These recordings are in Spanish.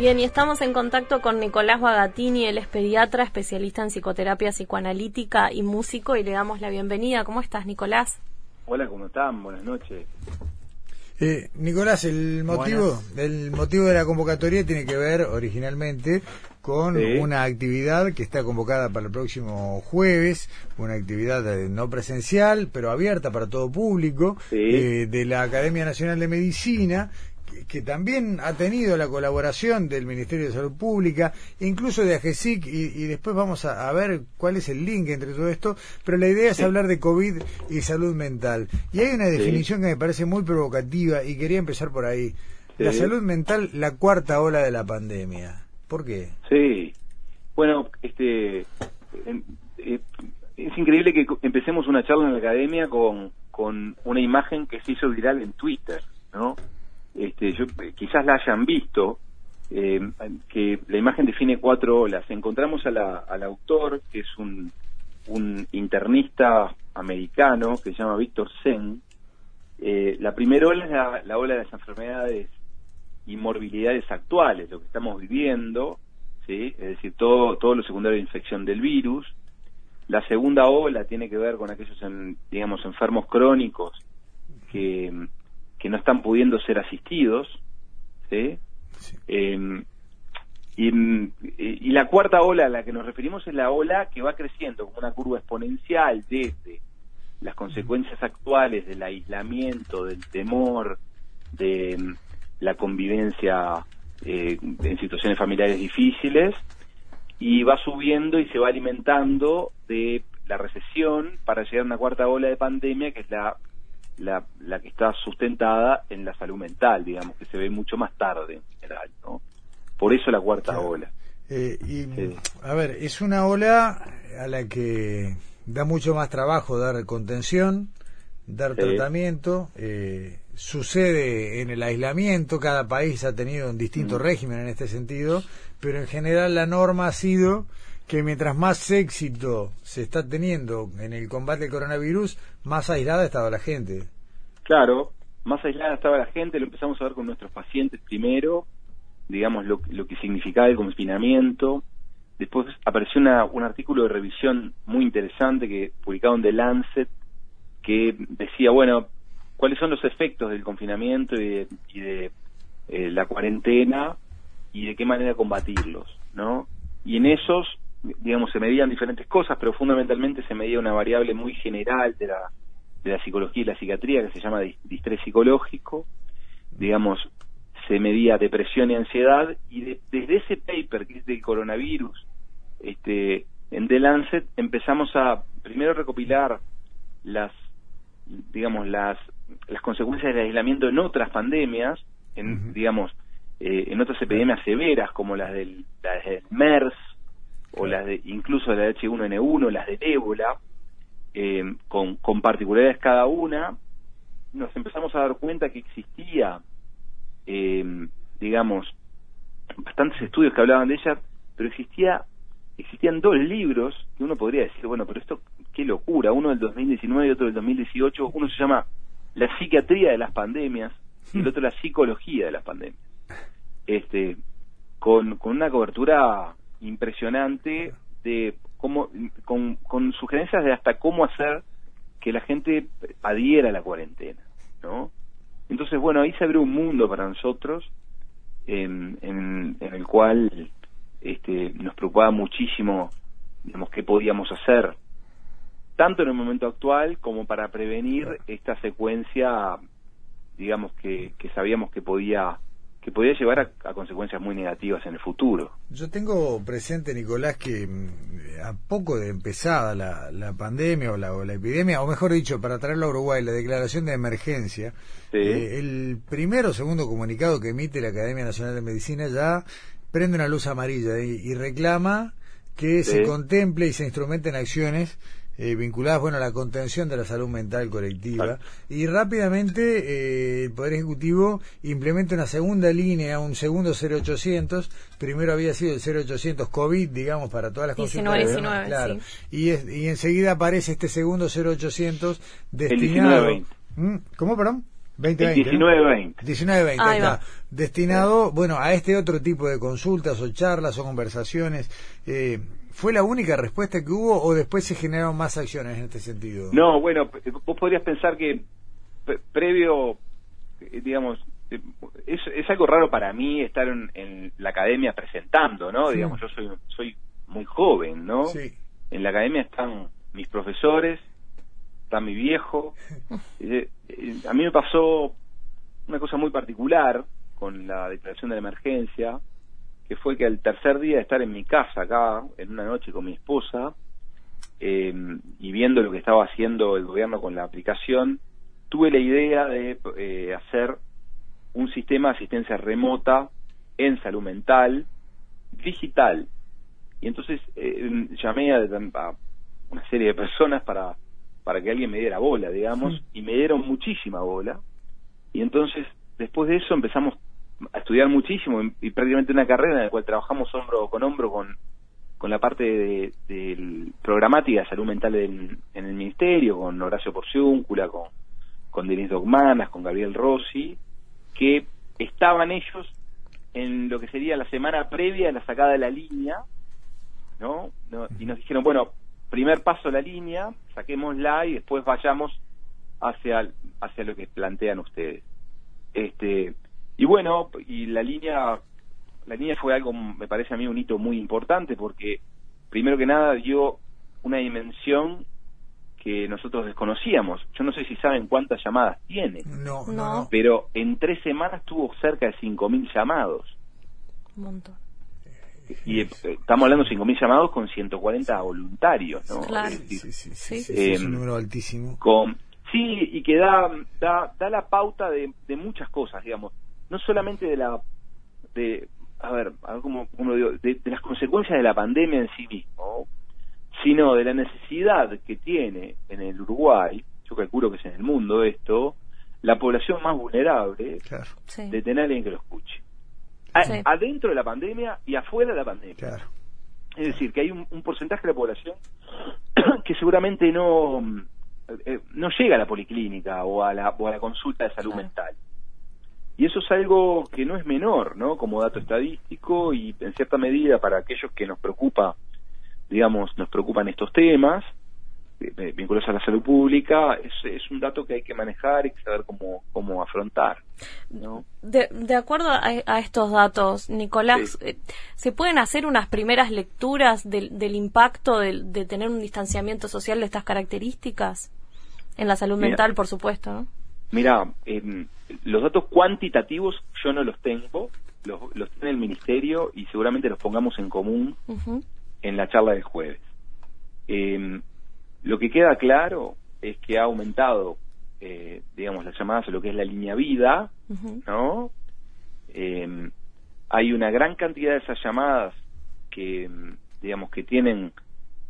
Bien, y estamos en contacto con Nicolás Bagatini, él es pediatra, especialista en psicoterapia psicoanalítica y músico, y le damos la bienvenida. ¿Cómo estás, Nicolás? Hola, ¿cómo están? Buenas noches. Eh, Nicolás, el motivo, el motivo de la convocatoria tiene que ver originalmente con una actividad que está convocada para el próximo jueves, una actividad eh, no presencial, pero abierta para todo público, eh, de la Academia Nacional de Medicina, que también ha tenido la colaboración del Ministerio de Salud Pública, incluso de AGESIC, y, después vamos a, ver cuál es el link entre todo esto, pero la idea es hablar de COVID y salud mental. Y hay una definición que me parece muy provocativa y quería empezar por ahí. La salud mental, la cuarta ola de la pandemia. ¿Por qué? Sí. Bueno, este eh, es increíble que empecemos una charla en la academia con, con una imagen que se hizo viral en Twitter, ¿no? Este, yo, quizás la hayan visto, eh, que la imagen define cuatro olas. Encontramos a la, al autor, que es un, un internista americano, que se llama Víctor Zen. Eh, la primera ola es la, la, ola de las enfermedades y morbilidades actuales, lo que estamos viviendo, ¿sí? es decir, todo, todo lo secundario de infección del virus. La segunda ola tiene que ver con aquellos, digamos, enfermos crónicos que que no están pudiendo ser asistidos, ¿sí? Em, y, la cuarta ola a la que nos referimos es la ola que va creciendo como una curva exponencial desde las consecuencias actuales del aislamiento, del temor, de em, la convivencia eh, en situaciones familiares difíciles, y va subiendo y se va alimentando de la recesión para llegar a una cuarta ola de pandemia, que es la la, la que está sustentada en la salud mental, digamos, que se ve mucho más tarde en general, ¿no? Por eso la cuarta ola. Eh, y, A ver, es una ola a la que da mucho más trabajo dar contención, dar tratamiento, eh, sucede en el aislamiento, cada país ha tenido un distinto mm. régimen en este sentido, pero en general la norma ha sido que mientras más éxito se está teniendo en el combate al coronavirus, más aislada estaba la gente. Claro, más aislada estaba la gente, lo empezamos a ver con nuestros pacientes primero, digamos lo, lo que significaba el confinamiento. Después apareció una, un artículo de revisión muy interesante que publicado en The Lancet que decía, bueno, cuáles son los efectos del confinamiento y de, eh, la cuarentena y de qué manera combatirlos, ¿no? Y en esos digamos, se medían diferentes cosas, pero fundamentalmente se medía una variable muy general de la, de la psicología y la psiquiatría que se llama distrés psicológico, digamos, se medía depresión y ansiedad, y desde ese paper que es del coronavirus, este, en The Lancet empezamos a primero recopilar las, digamos, las, las consecuencias del aislamiento en otras pandemias, en, digamos, eh, en otras epidemias severas como las del, las del MERS, o las de, incluso las de H1N1, las de ébola, eh, con, con particularidades cada una, nos empezamos a dar cuenta que existía, eh, digamos, bastantes estudios que hablaban de ellas, pero existía existían dos libros que uno podría decir, bueno, pero esto, qué locura, uno del 2019 y otro del 2018, uno se llama La psiquiatría de las pandemias y el otro La psicología de las pandemias. Este, con, con una cobertura impresionante de cómo, con, con sugerencias de hasta cómo hacer que la gente adhiera a la cuarentena, ¿no? Entonces, bueno, ahí se abrió un mundo para nosotros en, en, el cual este, nos preocupaba muchísimo, digamos, qué podíamos hacer, tanto en el momento actual como para prevenir esta secuencia, digamos, que, que sabíamos que podía que podía llevar a, consecuencias muy negativas en el futuro. Yo tengo presente, Nicolás, que mm, a poco de empezada la, la pandemia o la, o la, epidemia, o mejor dicho, para traerlo a Uruguay, la declaración de emergencia, eh, el primero o segundo comunicado que emite la Academia Nacional de Medicina ya prende una luz amarilla y, reclama que se contemple y se instrumenten acciones eh, vinculadas bueno a la contención de la salud mental colectiva. Y rápidamente eh, el poder ejecutivo implementa una segunda línea un segundo 0800 primero había sido el 0800 covid digamos para todas las consultas claro. y, y enseguida aparece este segundo 0800 destinado ¿Mm? ¿Cómo, perdón? 2020, 19-20. 19-20, Destinado, bueno, a este otro tipo de consultas o charlas o conversaciones. Eh, ¿Fue la única respuesta que hubo o después se generaron más acciones en este sentido? No, bueno, vos podrías pensar que previo, eh, digamos, eh, es, es, algo raro para mí estar en, la academia presentando, ¿no? Digamos, yo soy, soy muy joven, ¿no? Sí. En la academia están mis profesores, está mi viejo. Eh, a mí me pasó una cosa muy particular con la declaración de la emergencia, que fue que al tercer día de estar en mi casa acá, en una noche con mi esposa, eh, y viendo lo que estaba haciendo el gobierno con la aplicación, tuve la idea de eh, hacer un sistema de asistencia remota en salud mental, digital. Y entonces eh, llamé a, a, una serie de personas para, para que alguien me diera bola, digamos, y me dieron muchísima bola. Y entonces, después de eso, empezamos a estudiar muchísimo y, prácticamente una carrera en la cual trabajamos hombro con hombro con, con la parte de, de programática salud mental en, el ministerio, con Horacio Porciúncula, con, con Denis Dogmanas, con Gabriel Rossi, que estaban ellos en lo que sería la semana previa a la sacada de la línea, ¿no? Y nos dijeron, bueno, primer paso la línea, saquémosla y después vayamos hacia, hacia lo que plantean ustedes. Este, y bueno, y la línea, la línea fue algo, me parece a mí, un hito muy importante porque, primero que nada, dio una dimensión que nosotros desconocíamos. Yo no sé si saben cuántas llamadas tiene. No, no. Pero en tres semanas tuvo cerca de 5.000 llamados. Un montón. Y eh, estamos hablando de 5.000 llamados con 140 voluntarios, ¿no? Claro. sí, sí, sí, es un em, número altísimo. Con, sí, y que da, da, da la pauta de, de muchas cosas, digamos no solamente de la de a ver, a ver cómo, digo, de, las consecuencias de la pandemia en sí mismo, sino de la necesidad que tiene en el Uruguay, yo calculo que es en el mundo esto, la población más vulnerable de tener alguien que lo escuche. Adentro de la pandemia y afuera de la pandemia. Es decir, que hay un, porcentaje de la población que seguramente no, eh, no llega a la policlínica o a la, o a la consulta de salud mental. Y eso es algo que no es menor, ¿no? Como dato estadístico y en cierta medida para aquellos que nos preocupa, digamos, nos preocupan estos temas eh, eh, vinculados a la salud pública, es, es, un dato que hay que manejar y que saber cómo, cómo afrontar. ¿no? De, de acuerdo a, estos datos, Nicolás, eh, ¿se pueden hacer unas primeras lecturas del, del impacto de, de, tener un distanciamiento social de estas características? En la salud mental, por supuesto, ¿no? Mira, los datos cuantitativos yo no los tengo, los, tiene el Ministerio y seguramente los pongamos en común en la charla del jueves. Em, lo que queda claro es que ha aumentado, eh, digamos, las llamadas a lo que es la línea vida, ¿no? Em, hay una gran cantidad de esas llamadas que, digamos, que tienen,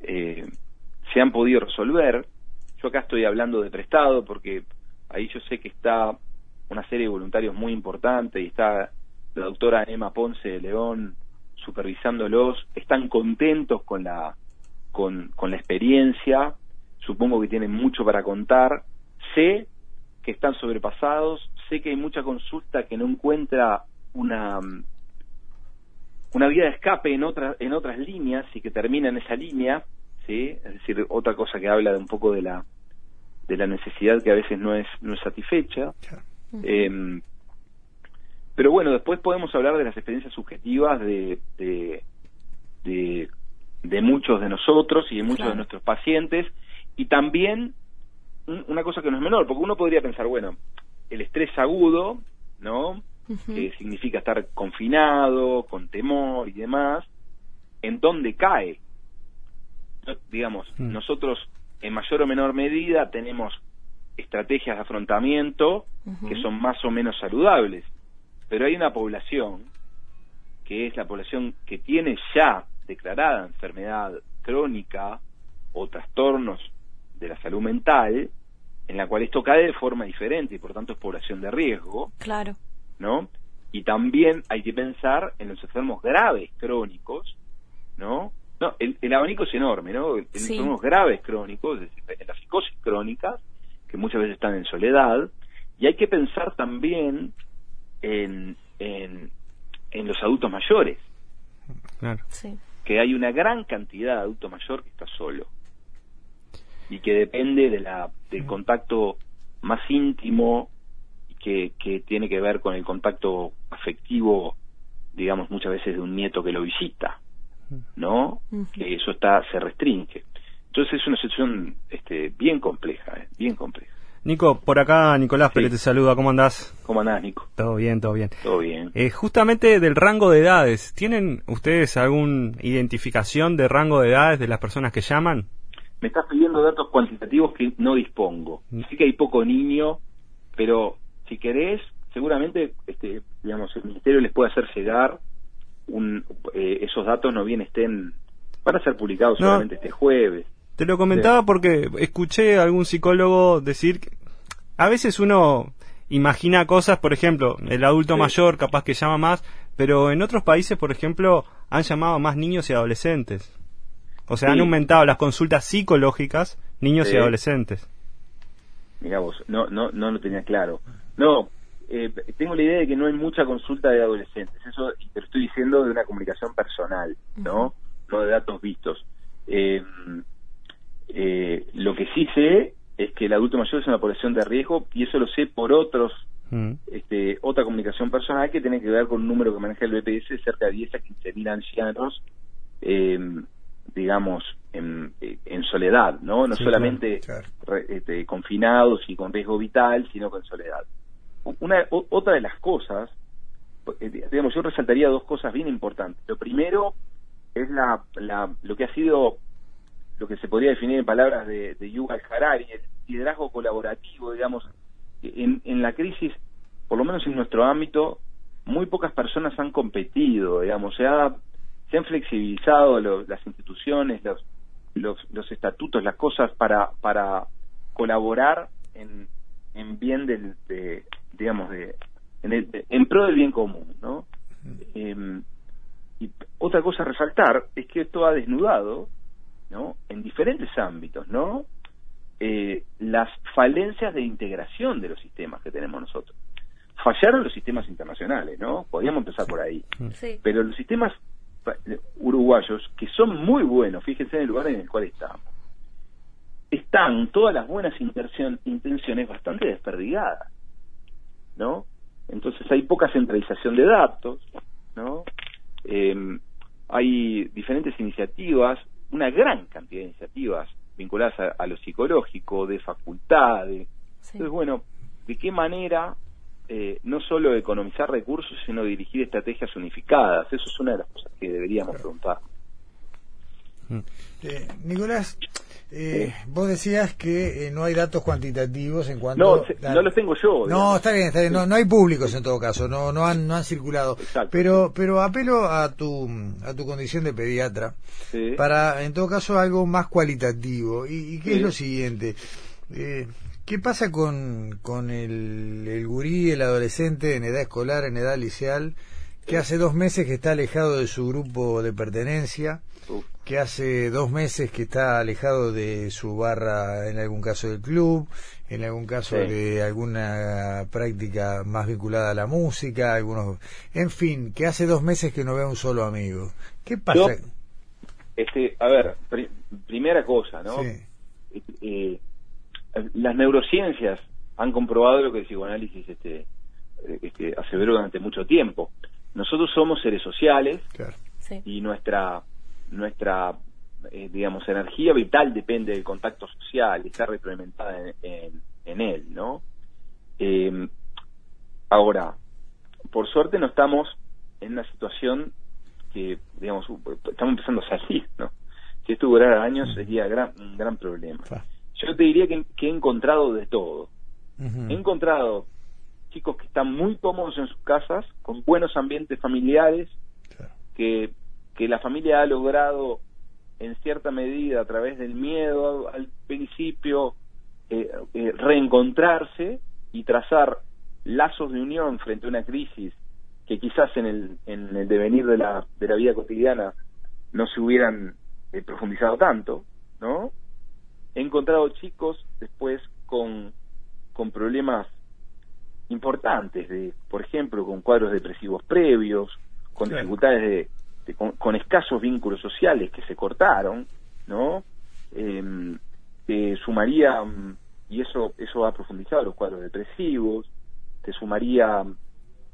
eh, se han podido resolver. Yo acá estoy hablando de prestado porque ahí yo sé que está una serie de voluntarios muy importante y está la doctora Emma Ponce de León supervisándolos, están contentos con la con, con la experiencia, supongo que tienen mucho para contar, sé que están sobrepasados, sé que hay mucha consulta que no encuentra una una vía de escape en otras en otras líneas y que termina en esa línea, sí, es decir, otra cosa que habla de un poco de la de la necesidad que a veces no es no es satisfecha. Em, pero bueno, después podemos hablar de las experiencias subjetivas de, de, de, muchos de nosotros y de muchos de nuestros pacientes y también una cosa que no es menor, porque uno podría pensar, bueno, el estrés agudo, ¿no? que significa estar confinado, con temor y demás, ¿en dónde cae? Digamos, mm. nosotros en mayor o menor medida tenemos estrategias de afrontamiento que son más o menos saludables, pero hay una población que es la población que tiene ya declarada enfermedad crónica o trastornos de la salud mental, en la cual esto cae de forma diferente y por tanto es población de riesgo. Claro. ¿No? Y también hay que pensar en los enfermos graves crónicos, ¿no? No, el, abanico es enorme, ¿no? En enfermos graves crónicos, es decir, en la psicosis crónica, que muchas veces están en soledad, y hay que pensar también en, en, en los adultos mayores. Claro. Sí. Que hay una gran cantidad de adulto mayor que está solo y que depende de la, del contacto más íntimo que, que tiene que ver con el contacto afectivo, digamos, muchas veces de un nieto que lo visita, ¿no? Que eso está se restringe. Entonces es una situación este, bien compleja, ¿eh? bien compleja. Nico, por acá Nicolás Pérez te saluda, ¿cómo andás? ¿Cómo andás, Nico? Todo bien, todo bien. Todo bien. Eh, justamente del rango de edades, ¿tienen ustedes alguna identificación de rango de edades de las personas que llaman? me estás pidiendo datos cuantitativos que no dispongo. Mm. Sí que hay poco niño, pero si querés, seguramente, este, digamos, el ministerio les puede hacer llegar un, eh, esos datos no bien estén, van a ser publicados solamente este jueves. Te lo comentaba porque escuché a algún psicólogo decir que a veces uno imagina cosas, por ejemplo, el adulto mayor capaz que llama más, pero en otros países, por ejemplo, han llamado más niños y adolescentes. O sea, han aumentado las consultas psicológicas niños y adolescentes. Mira vos, no, no, no lo tenía claro. No, eh, tengo la idea de que no hay mucha consulta de adolescentes. Eso te lo estoy diciendo de una comunicación personal, ¿no? No de datos vistos. Eh, eh, lo que sí sé es que el adulto mayor es una población de riesgo y eso lo sé por otros este, otra comunicación personal que tiene que ver con un número que maneja el BPS, cerca de 10 a 15 mil ancianos eh, digamos, en, en soledad, ¿no? No solamente este, confinados y con riesgo vital, sino con soledad. Una, otra de las cosas, eh, digamos, yo resaltaría dos cosas bien importantes. Lo primero es la, la, lo que ha sido, lo que se podría definir en palabras de, de Yuval Harari, el liderazgo colaborativo, digamos, en, en la crisis, por lo menos en nuestro ámbito, muy pocas personas han competido, digamos, se ha se han flexibilizado las instituciones, los, los, estatutos, las cosas para, para colaborar en, en bien del, de, digamos, de, en, en pro del bien común, ¿no? Em, y otra cosa a resaltar es que esto ha desnudado, ¿no? En diferentes ámbitos, ¿no? Eh, las falencias de integración de los sistemas que tenemos nosotros. Fallaron los sistemas internacionales, ¿no? Podríamos empezar por ahí. Pero los sistemas uruguayos que son muy buenos, fíjense en el lugar en el cual estamos. Están todas las buenas intenciones bastante desperdigadas, ¿no? Entonces hay poca centralización de datos, ¿no? Em, hay diferentes iniciativas, una gran cantidad de iniciativas vinculadas a, lo psicológico, de facultades. Entonces, bueno, ¿de qué manera eh, no solo economizar recursos, sino dirigir estrategias unificadas. Eso es una de las cosas que deberíamos preguntar. Mm. Eh, Nicolás, eh, vos decías que no hay datos cuantitativos en cuanto... No, no los tengo yo. No, está bien, está bien. No, hay públicos en todo caso, no, no, han, no han circulado. Pero, pero apelo a tu, a tu condición de pediatra para, en todo caso, algo más cualitativo. ¿Y, y qué es lo siguiente? Eh, ¿Qué pasa con, con el, el gurí, el adolescente en edad escolar, en edad liceal, que hace dos meses que está alejado de su grupo de pertenencia, que hace dos meses que está alejado de su barra, en algún caso del club, en algún caso de alguna práctica más vinculada a la música, algunos, en fin, que hace dos meses que no ve a un solo amigo. ¿Qué pasa? este, a ver, primera cosa, ¿no? Sí. Eh, las neurociencias han comprobado lo que el psicoanálisis este, este, aseveró durante mucho tiempo. Nosotros somos seres sociales y nuestra nuestra eh, digamos energía vital depende del contacto social y está retroalimentada en, en, él, ¿no? Eh, ahora, por suerte no estamos en una situación que, digamos, estamos empezando a salir, ¿no? Si esto durara años sería gran, un gran problema. Yo te diría que, he encontrado de todo. He encontrado chicos que están muy cómodos en sus casas, con buenos ambientes familiares, que, que la familia ha logrado en cierta medida a través del miedo al principio eh, eh, reencontrarse y trazar lazos de unión frente a una crisis que quizás en el, en el devenir de la, de la vida cotidiana no se hubieran eh, profundizado tanto, ¿no? He encontrado chicos después con, con problemas importantes, de, por ejemplo, con cuadros depresivos previos, con dificultades de, con, escasos vínculos sociales que se cortaron, ¿no? Eh, sumaría, y eso, eso ha profundizado los cuadros depresivos, te sumaría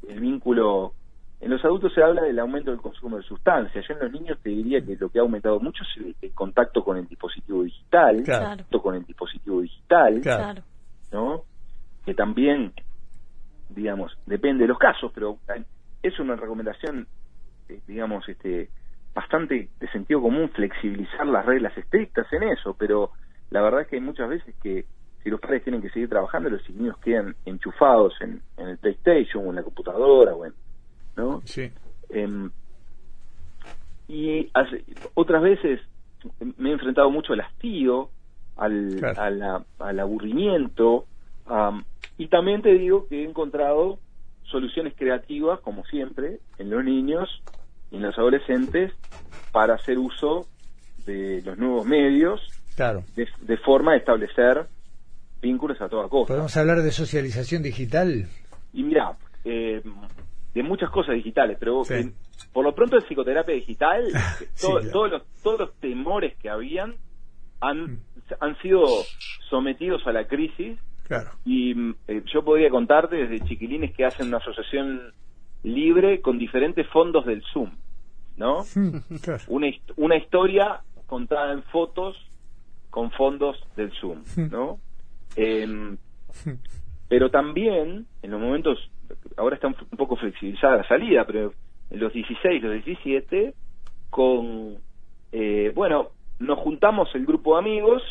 el vínculo en los adultos se habla del aumento del consumo de sustancias. Yo en los niños te diría que lo que ha aumentado mucho es el, contacto con el dispositivo digital, claro. con el dispositivo digital, claro. ¿no? Que también, digamos, depende de los casos, pero es una recomendación, digamos, este, bastante de sentido común flexibilizar las reglas estrictas en eso, pero la verdad es que hay muchas veces que si los padres tienen que seguir trabajando, los niños quedan enchufados en, en el PlayStation o en la computadora o en ¿no? Sí. Em, y otras veces me he enfrentado mucho al hastío, al, al aburrimiento, y también te digo que he encontrado soluciones creativas, como siempre, en los niños en los adolescentes para hacer uso de los nuevos medios claro. de, forma de establecer vínculos a toda costa. ¿Podemos hablar de socialización digital? Y mira, eh, de muchas cosas digitales, pero por lo pronto en psicoterapia digital, todos, los, todos los temores que habían han, mm. han sido sometidos a la crisis y mm, eh, yo podría contarte desde chiquilines que hacen una asociación libre con diferentes fondos del Zoom, ¿no? Una, una historia contada en fotos con fondos del Zoom, ¿no? Em, pero también en los momentos ahora está un, poco flexibilizada la salida, pero en los 16, los 17, con, eh, bueno, nos juntamos el grupo de amigos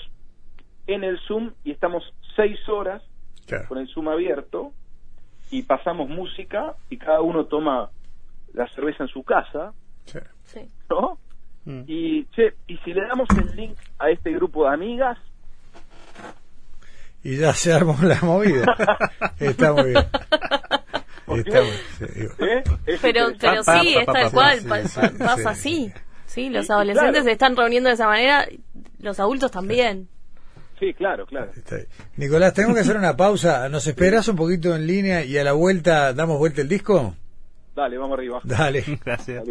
en el Zoom y estamos seis horas con el Zoom abierto y pasamos música y cada uno toma la cerveza en su casa, sí. ¿no? Mm. Y, y si le damos el link a este grupo de amigas, y ya se armó la movida. Está muy bien. ¿Eh? Pero, pero sí, es tal cual, pasa así. Sí, los adolescentes se están reuniendo de esa manera, los adultos también. Sí, claro, claro. Nicolás, tenemos que hacer una pausa. ¿Nos esperas un poquito en línea y a la vuelta damos vuelta el disco? Dale, vamos arriba. Dale. Gracias.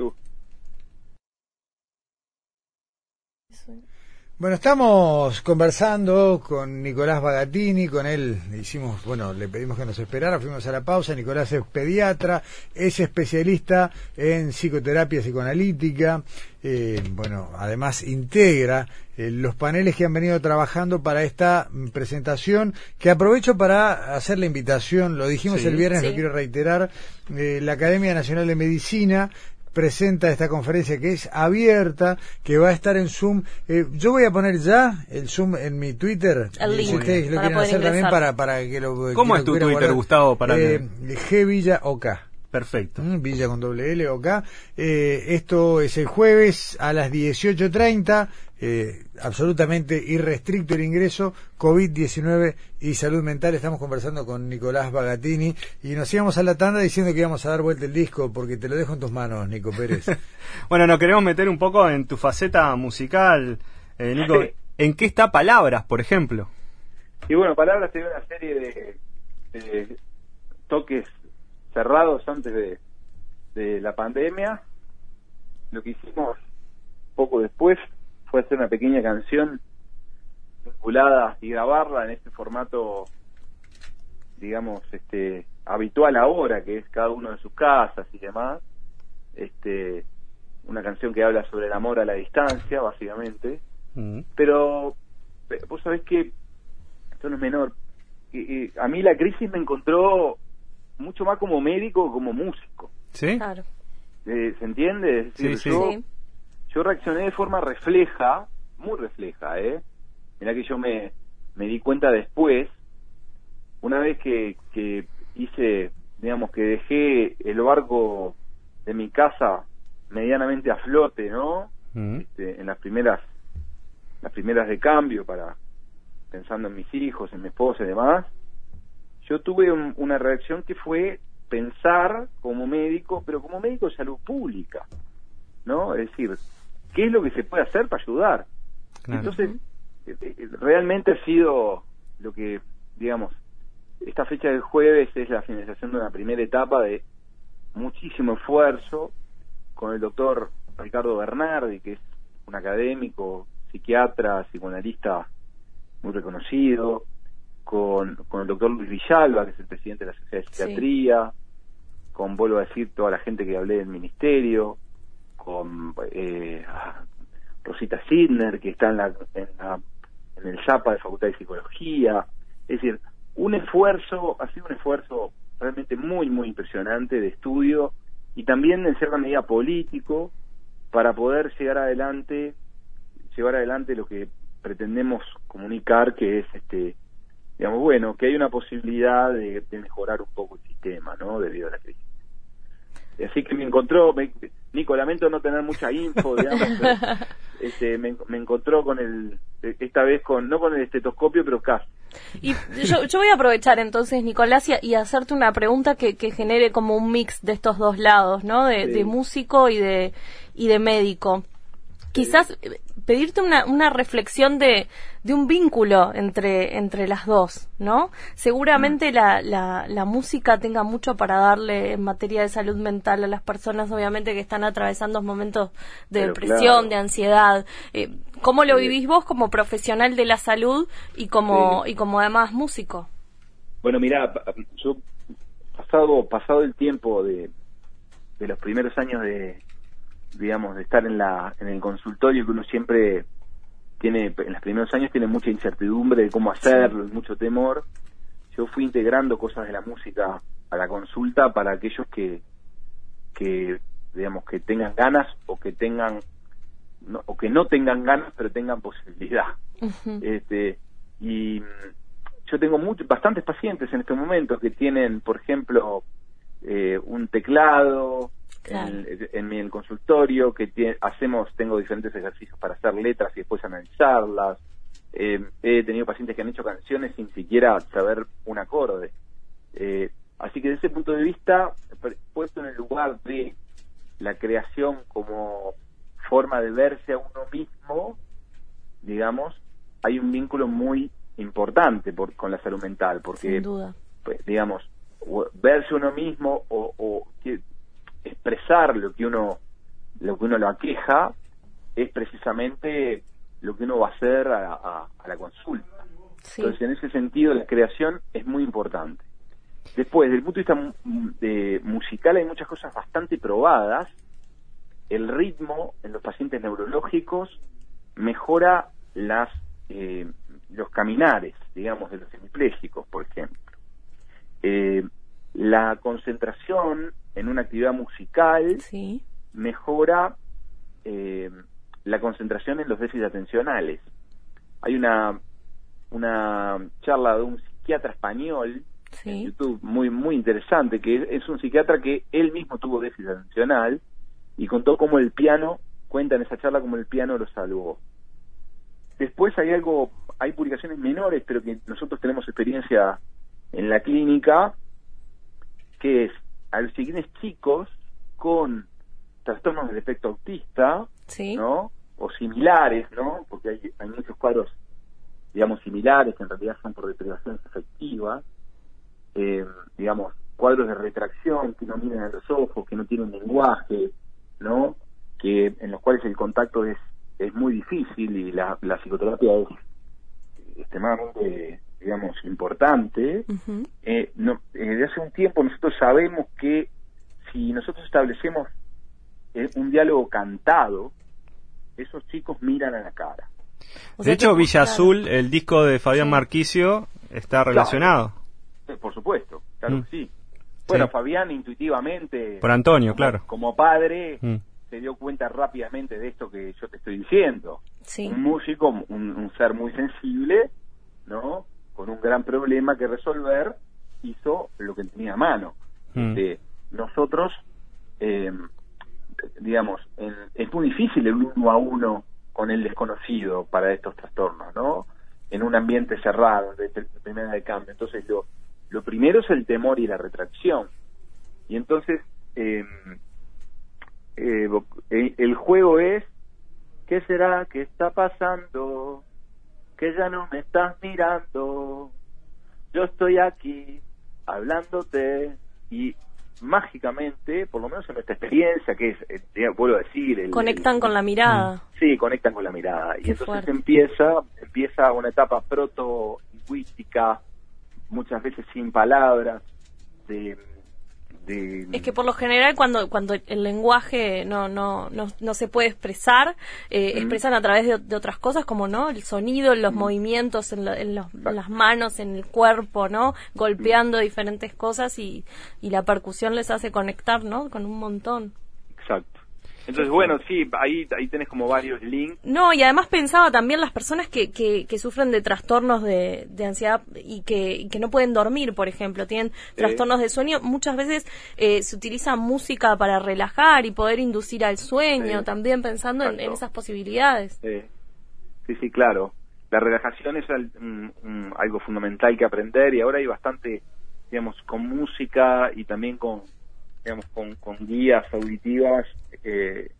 Bueno, estamos conversando con Nicolás Bagatini, con él hicimos, bueno, le pedimos que nos esperara, fuimos a la pausa, Nicolás es pediatra, es especialista en psicoterapia psicoanalítica, eh, bueno, además integra eh, los paneles que han venido trabajando para esta presentación, que aprovecho para hacer la invitación, lo dijimos el viernes, lo quiero reiterar, eh, la Academia Nacional de Medicina presenta esta conferencia que es abierta, que va a estar en Zoom. Eh, yo voy a poner ya el Zoom en mi Twitter. El link. Si ustedes lo quieren hacer también para, para que lo ¿Cómo es tu Twitter, Gustavo? Para eh, G Villa OK. Perfecto. Mm, Villa con doble L OK. Eh, esto es el jueves a las 18.30 eh, absolutamente irrestricto el ingreso, COVID-19 y salud mental. Estamos conversando con Nicolás Bagatini y nos íbamos a la tanda diciendo que íbamos a dar vuelta el disco porque te lo dejo en tus manos, Nico Pérez. bueno, nos queremos meter un poco en tu faceta musical, eh, Nico. ¿En qué está Palabras, por ejemplo? Y bueno, Palabras tiene una serie de, toques cerrados antes de, de la pandemia. Lo que hicimos poco después fue hacer una pequeña canción vinculada y grabarla en este formato digamos este habitual ahora que es cada uno de sus casas y demás este una canción que habla sobre el amor a la distancia básicamente mm. pero vos sabés que esto no es menor a mí la crisis me encontró mucho más como médico que como músico. ¿Sí? Claro. Eh, ¿Se entiende? Es decir, Sí, sí. yo, Sí. Yo reaccioné de forma refleja, muy refleja, ¿eh? Mirá que yo me, me di cuenta después, una vez que, que hice, digamos, que dejé el barco de mi casa medianamente a flote, ¿no? Este, en las primeras, las primeras de cambio para, pensando en mis hijos, en mi esposa y demás, yo tuve un- una reacción que fue pensar como médico, pero como médico de salud pública, ¿no? Es decir, ¿qué es lo que se puede hacer para ayudar? Claro. Entonces, eh, eh, realmente ha sido lo que, digamos, esta fecha del jueves es la finalización de una primera etapa de muchísimo esfuerzo con el doctor Ricardo Bernardi, que es un académico, psiquiatra, psicoanalista muy reconocido, con, con el doctor Luis Villalba, que es el presidente de la Sociedad de Sí. Psiquiatría, con, vuelvo a decir, toda la gente que hablé del ministerio, con eh, Rosita Sidner, que está en, la, en, la- en el ZAPA de Facultad de Psicología. Es decir, un esfuerzo, ha sido un esfuerzo realmente muy, muy impresionante de estudio y también en cierta medida político para poder llegar adelante, llevar adelante lo que pretendemos comunicar, que es este digamos, bueno, que hay una posibilidad de, de mejorar un poco el sistema, ¿no? Debido a la crisis. Así que me encontró, me- Nico, lamento no tener mucha info, digamos, pero, este, me, me encontró con el, esta vez con, no con el estetoscopio, pero casi. Y yo, yo voy a aprovechar entonces, Nicolás, y, y hacerte una pregunta que, que genere como un mix de estos dos lados, ¿no? De, Sí. de músico y de, y de médico. Quizás eh, pedirte una, una reflexión de, de un vínculo entre, entre las dos, ¿no? Seguramente la, la, la música tenga mucho para darle en materia de salud mental a las personas, obviamente, que están atravesando momentos de Pero depresión, claro. de ansiedad. Eh, ¿Cómo lo Sí. vivís vos como profesional de la salud y como, Sí. y como además músico? Bueno, mira, yo pasado pasado el tiempo de, de los primeros años de digamos de estar en la en el consultorio que uno siempre tiene en los primeros años tiene mucha incertidumbre de cómo hacerlo mucho temor. Yo fui integrando cosas de la música a la consulta para aquellos que que digamos que tengan ganas o que tengan no- o que no tengan ganas pero tengan posibilidad. Este y yo tengo muchos bastantes pacientes en este momento que tienen por ejemplo eh, un teclado Claro. en, en mi el consultorio que tie- hacemos tengo diferentes ejercicios para hacer letras y después analizarlas Eh, he tenido pacientes que han hecho canciones sin siquiera saber un acorde Eh, así que desde ese punto de vista puesto en el lugar de la creación como forma de verse a uno mismo digamos, hay un vínculo muy importante por, con la salud mental, porque, Sin duda. pues, digamos, verse uno mismo o, expresar lo que uno lo que uno lo aqueja es precisamente lo que uno va a hacer a, a- a la consulta. Sí. Entonces, en ese sentido, la creación es muy importante. Después, desde el punto de vista de musical, hay muchas cosas bastante probadas. El ritmo en los pacientes neurológicos mejora las eh, los caminares, digamos, de los hemipléjicos, por ejemplo. Eh, la concentración en una actividad musical Sí. mejora eh, la concentración en los déficits atencionales. Hay una una charla de un psiquiatra español en. YouTube muy muy interesante que es, es un psiquiatra que él mismo tuvo déficit atencional y contó cómo el piano cuenta en esa charla cómo el piano lo salvó. Después hay algo, hay publicaciones menores, pero que nosotros tenemos experiencia en la clínica, que es a los chiquines chicos con trastornos del espectro autista, Sí. ¿no? O similares, ¿no? Porque hay, hay muchos cuadros, digamos, similares, que en realidad son por deprivaciones afectivas, eh, digamos, cuadros de retracción que no miran a los ojos, que no tienen lenguaje, ¿no? Que en los cuales el contacto es, es muy difícil y la, la psicoterapia es extremadamente, digamos, importante. Eh, no, eh, desde hace un tiempo nosotros sabemos que si nosotros establecemos eh, un diálogo cantado, esos chicos miran a la cara. O De hecho, Villa claro. Azul, el disco de Fabián Sí. Marquicio, está relacionado. Eh, por supuesto, claro Mm. que sí. Bueno, Fabián intuitivamente... Por Antonio, claro. Como padre, mm. se dio cuenta rápidamente de esto que yo te estoy diciendo. Sí. Un músico, un, ser muy sensible, ¿no? Con un gran problema que resolver, hizo lo que tenía a mano. Mm. De nosotros, eh, digamos, es muy difícil el uno a uno con el desconocido para estos trastornos, ¿no? En un ambiente cerrado, de, primera de cambio. Entonces, lo, lo primero es el temor y la retracción. Y entonces, em, eh, el, juego es, ¿qué será que está pasando? Que ya no me estás mirando. Yo estoy aquí hablándote y mágicamente, por lo menos en nuestra experiencia, que es, eh, vuelvo a decir... conectan con la mirada. Sí, conectan con la mirada. y entonces empieza empieza una etapa proto-lingüística, muchas veces sin palabras, de es que por lo general cuando cuando el lenguaje no no no, no se puede expresar eh, expresan a través de, otras cosas como no el sonido los movimientos en, las manos en el cuerpo no golpeando diferentes cosas y, y la percusión les hace conectar no con un montón. Exacto entonces, bueno, sí, ahí, ahí tenés como varios links. No, y además pensaba también las personas que, que, sufren de trastornos de, ansiedad y que, que, no pueden dormir, por ejemplo, tienen trastornos de sueño, muchas veces eh, se utiliza música para relajar y poder inducir al sueño, también pensando en, esas posibilidades. Sí, sí, claro. La relajación es algo fundamental que aprender y ahora hay bastante, digamos, con música y también con digamos, con, con guías auditivas, eh,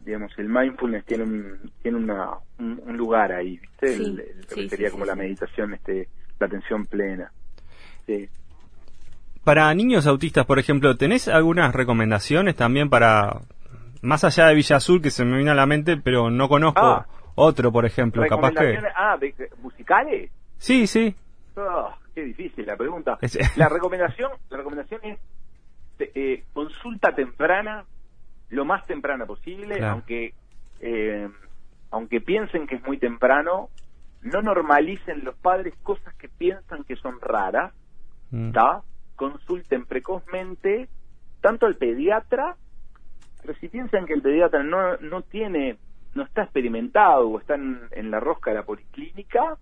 digamos, el mindfulness tiene un, tiene una, un, lugar ahí, ¿viste? el, sería como la meditación, este, la atención plena. Para niños autistas, por ejemplo, ¿tenés algunas recomendaciones también para, más allá de Villa Azul, que se me viene a la mente, pero no conozco ah. otro, por ejemplo, capaz que... Ah, musicales? Sí, sí. Oh, qué difícil la pregunta. La recomendación, la recomendación es eh, consulta temprana, lo más temprana posible, aunque eh, aunque piensen que es muy temprano, no normalicen los padres cosas que piensan que son raras, mm. Consulten precozmente tanto al pediatra, pero si piensan que el pediatra no, no tiene, no está experimentado o está en, la rosca de la policlínica,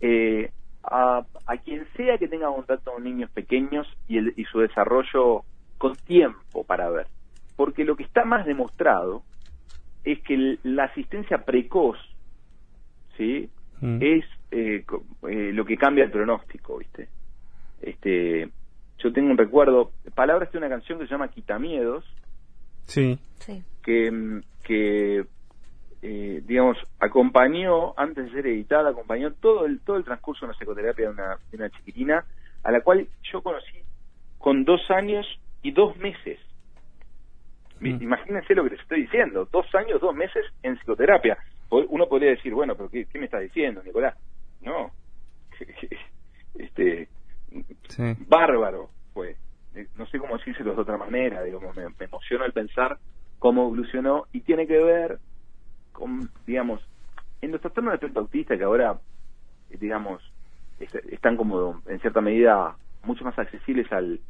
eh, a, a, quien sea que tenga contacto con niños pequeños y, el, y su desarrollo con tiempo para ver. Porque lo que está más demostrado es que la asistencia precoz, ¿sí? Mm. Es eh, eh, lo que cambia el pronóstico, ¿viste? Este, yo tengo un recuerdo, palabras de una canción que se llama Quitamiedos, sí. que, que eh, digamos, acompañó, antes de ser editada, acompañó todo el, todo el transcurso de una psicoterapia de una, de una chiquitina, a la cual yo conocí con dos años y dos meses. Mm. Imagínense lo que les estoy diciendo, dos años, dos meses en psicoterapia. Uno podría decir, bueno, pero ¿qué, me estás diciendo, Nicolás? No, este, bárbaro fue. No sé cómo decírselo de otra manera, digo, me, me emociona el pensar cómo evolucionó y tiene que ver con, digamos, en los trastornos de espectro autista que ahora, eh, digamos, están como en cierta medida mucho más accesibles al,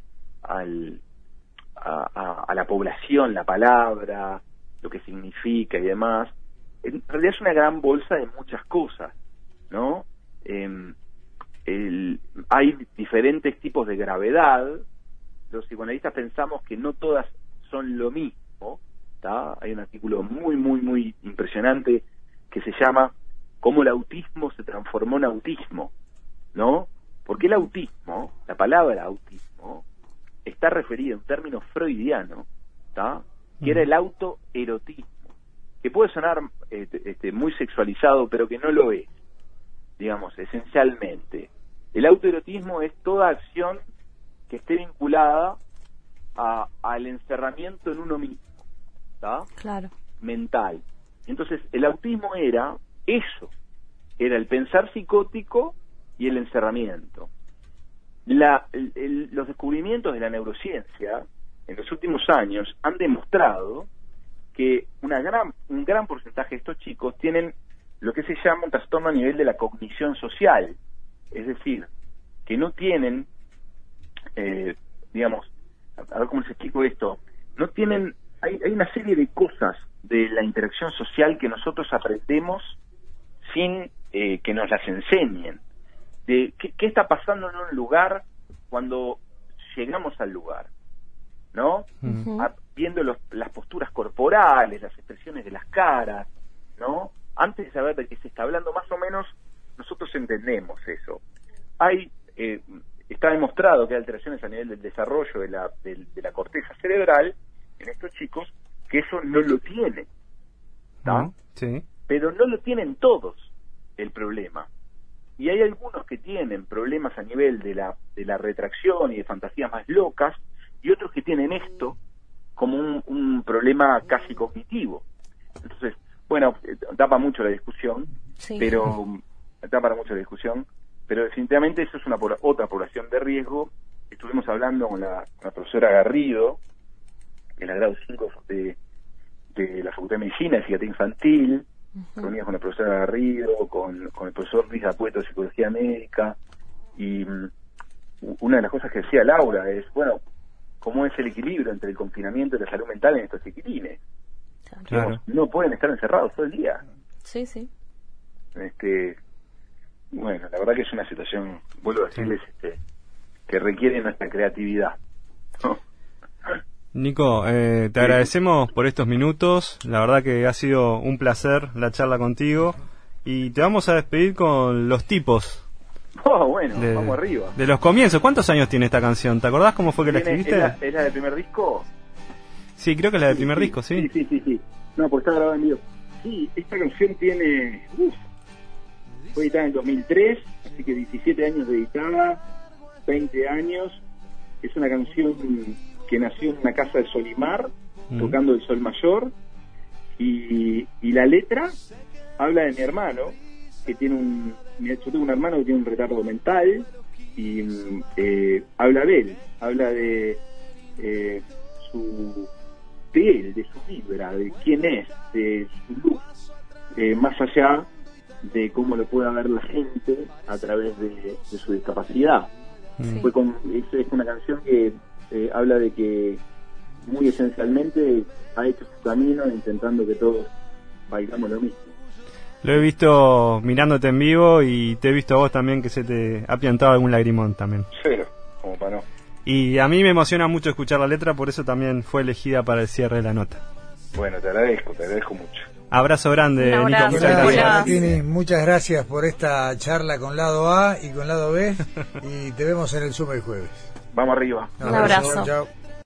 al, a, la población la palabra, lo que significa y demás, en realidad es una gran bolsa de muchas cosas, ¿no? Em, hay diferentes tipos de gravedad, los psicoanalistas pensamos que no todas son lo mismo, ¿está? Hay un artículo muy, muy, muy impresionante que se llama Cómo el autismo se transformó en autismo, ¿no? Porque el autismo, la palabra autismo, está referida a un término freudiano, ¿está? que era el autoerotismo, que puede sonar este, este, muy sexualizado, pero que no lo es, digamos, esencialmente. El autoerotismo es toda acción que esté vinculada a, al encerramiento en uno mismo, ¿está? Claro. Mental. Entonces, el autismo era eso, era el pensar psicótico y el encerramiento la, los descubrimientos de la neurociencia en los últimos años han demostrado que una gran, un gran porcentaje de estos chicos tienen lo que se llama un trastorno a nivel de la cognición social, es decir, que no tienen, eh, digamos, a ver cómo les explico esto, no tienen, hay, hay una serie de cosas de la interacción social que nosotros aprendemos sin eh, que nos las enseñen. De qué, qué, está pasando en un lugar cuando llegamos al lugar, ¿no? viendo los, las posturas corporales, las expresiones de las caras, ¿no? Antes de saber de qué se está hablando, más o menos nosotros entendemos eso. Hay eh, está demostrado que hay alteraciones a nivel del desarrollo de la, de, la corteza cerebral en estos chicos que eso no lo tienen. Sí. Pero no lo tienen todos el problema. Y hay algunos que tienen problemas a nivel de la, de la retracción y de fantasías más locas, y otros que tienen esto como un, un problema casi cognitivo. Entonces, bueno, eh, da para mucho la discusión, pero da para mucho la discusión, pero definitivamente eso es una otra población de riesgo. Estuvimos hablando con la, profesora Garrido, en la grado 5 de, de la Facultad de Medicina, de Psiquiatría Infantil, uh con la profesora Garrido, con, el profesor Luis Apueto de Psicología Médica, y mm, una de las cosas que decía Laura es, bueno, ¿cómo es el equilibrio entre el confinamiento y la salud mental en estos chiquitines? no pueden estar encerrados todo el día. Sí, sí. Este, bueno, la verdad que es una situación, vuelvo a decirles, este, que requiere nuestra creatividad. Nico, eh, te agradecemos por estos minutos. La verdad que ha sido un placer la charla contigo. Y te vamos a despedir con los tipos. Oh, bueno, vamos arriba. De los comienzos. ¿Cuántos años tiene esta canción? ¿Te acordás cómo fue que la escribiste? ¿Es la, del primer disco? Sí, creo que es la del primer disco, ¿sí? Sí, sí, sí, sí. No, pues está grabada en vivo. Sí, esta canción tiene... Fue editada en 2003, así que 17 años de editada, 20 años. Es una canción que nació en una casa de Solimar, tocando el Sol Mayor. Y, la letra habla de mi hermano, que tiene un. Yo tengo un hermano que tiene un retardo mental, y eh, habla de él, habla de eh, su. de él, de su vibra, de quién es, de su luz, eh, más allá de cómo lo pueda ver la gente a través de, su discapacidad. Fue con, es, una canción que eh, habla de que muy esencialmente ha hecho su camino intentando que todos bailamos lo mismo. Lo he visto mirándote en vivo y te he visto a vos también que se te ha piantado algún lagrimón también. Cero, como para no. Y a mí me emociona mucho escuchar la letra, por eso también fue elegida para el cierre de la nota. Bueno, te agradezco, te agradezco mucho. Abrazo grande, Nico. Muchas gracias. muchas gracias por esta charla con lado A y con lado B. y te vemos en el Zoom el jueves. Vamos arriba. Un abrazo. Chao.